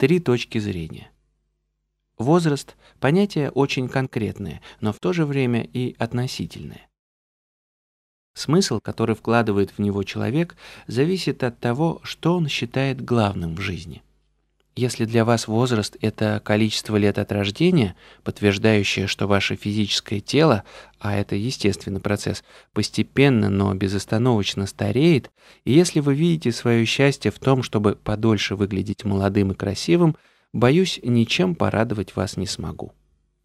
Три точки зрения. Возраст – понятие очень конкретное, но в то же время и относительное. Смысл, который вкладывает в него человек, зависит от того, что он считает главным в жизни – если для вас возраст – это количество лет от рождения, подтверждающее, что ваше физическое тело, а это естественный процесс, постепенно, но безостановочно стареет, и если вы видите свое счастье в том, чтобы подольше выглядеть молодым и красивым, боюсь, ничем порадовать вас не смогу.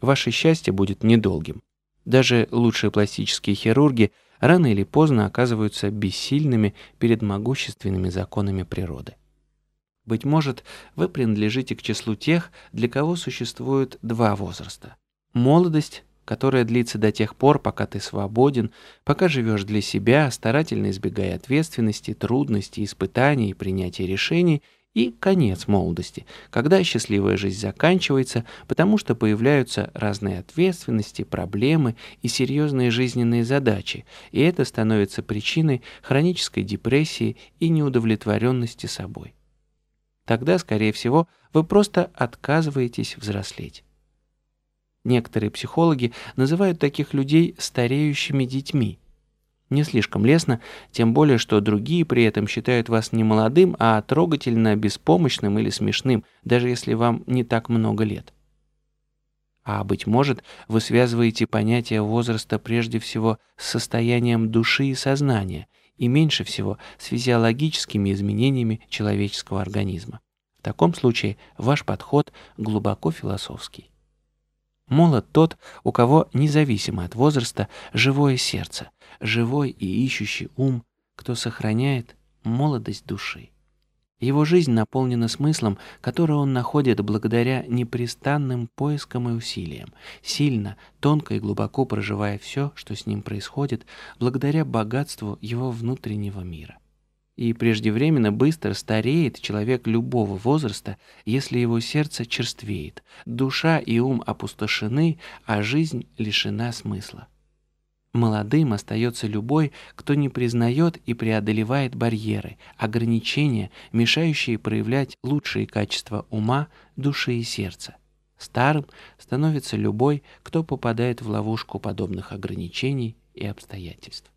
Ваше счастье будет недолгим. Даже лучшие пластические хирурги рано или поздно оказываются бессильными перед могущественными законами природы. Быть может, вы принадлежите к числу тех, для кого существует два возраста. Молодость, которая длится до тех пор, пока ты свободен, пока живешь для себя, старательно избегая ответственности, трудностей, испытаний и принятия решений, и конец молодости, когда счастливая жизнь заканчивается, потому что появляются разные ответственности, проблемы и серьезные жизненные задачи, и это становится причиной хронической депрессии и неудовлетворенности собой тогда, скорее всего, вы просто отказываетесь взрослеть. Некоторые психологи называют таких людей стареющими детьми. Не слишком лестно, тем более, что другие при этом считают вас не молодым, а трогательно беспомощным или смешным, даже если вам не так много лет. А, быть может, вы связываете понятие возраста прежде всего с состоянием души и сознания, и меньше всего с физиологическими изменениями человеческого организма. В таком случае ваш подход глубоко философский. Молод тот, у кого, независимо от возраста, живое сердце, живой и ищущий ум, кто сохраняет молодость души. Его жизнь наполнена смыслом, который он находит благодаря непрестанным поискам и усилиям, сильно, тонко и глубоко проживая все, что с ним происходит, благодаря богатству его внутреннего мира. И преждевременно быстро стареет человек любого возраста, если его сердце черствеет, душа и ум опустошены, а жизнь лишена смысла. Молодым остается любой, кто не признает и преодолевает барьеры, ограничения, мешающие проявлять лучшие качества ума, души и сердца. Старым становится любой, кто попадает в ловушку подобных ограничений и обстоятельств.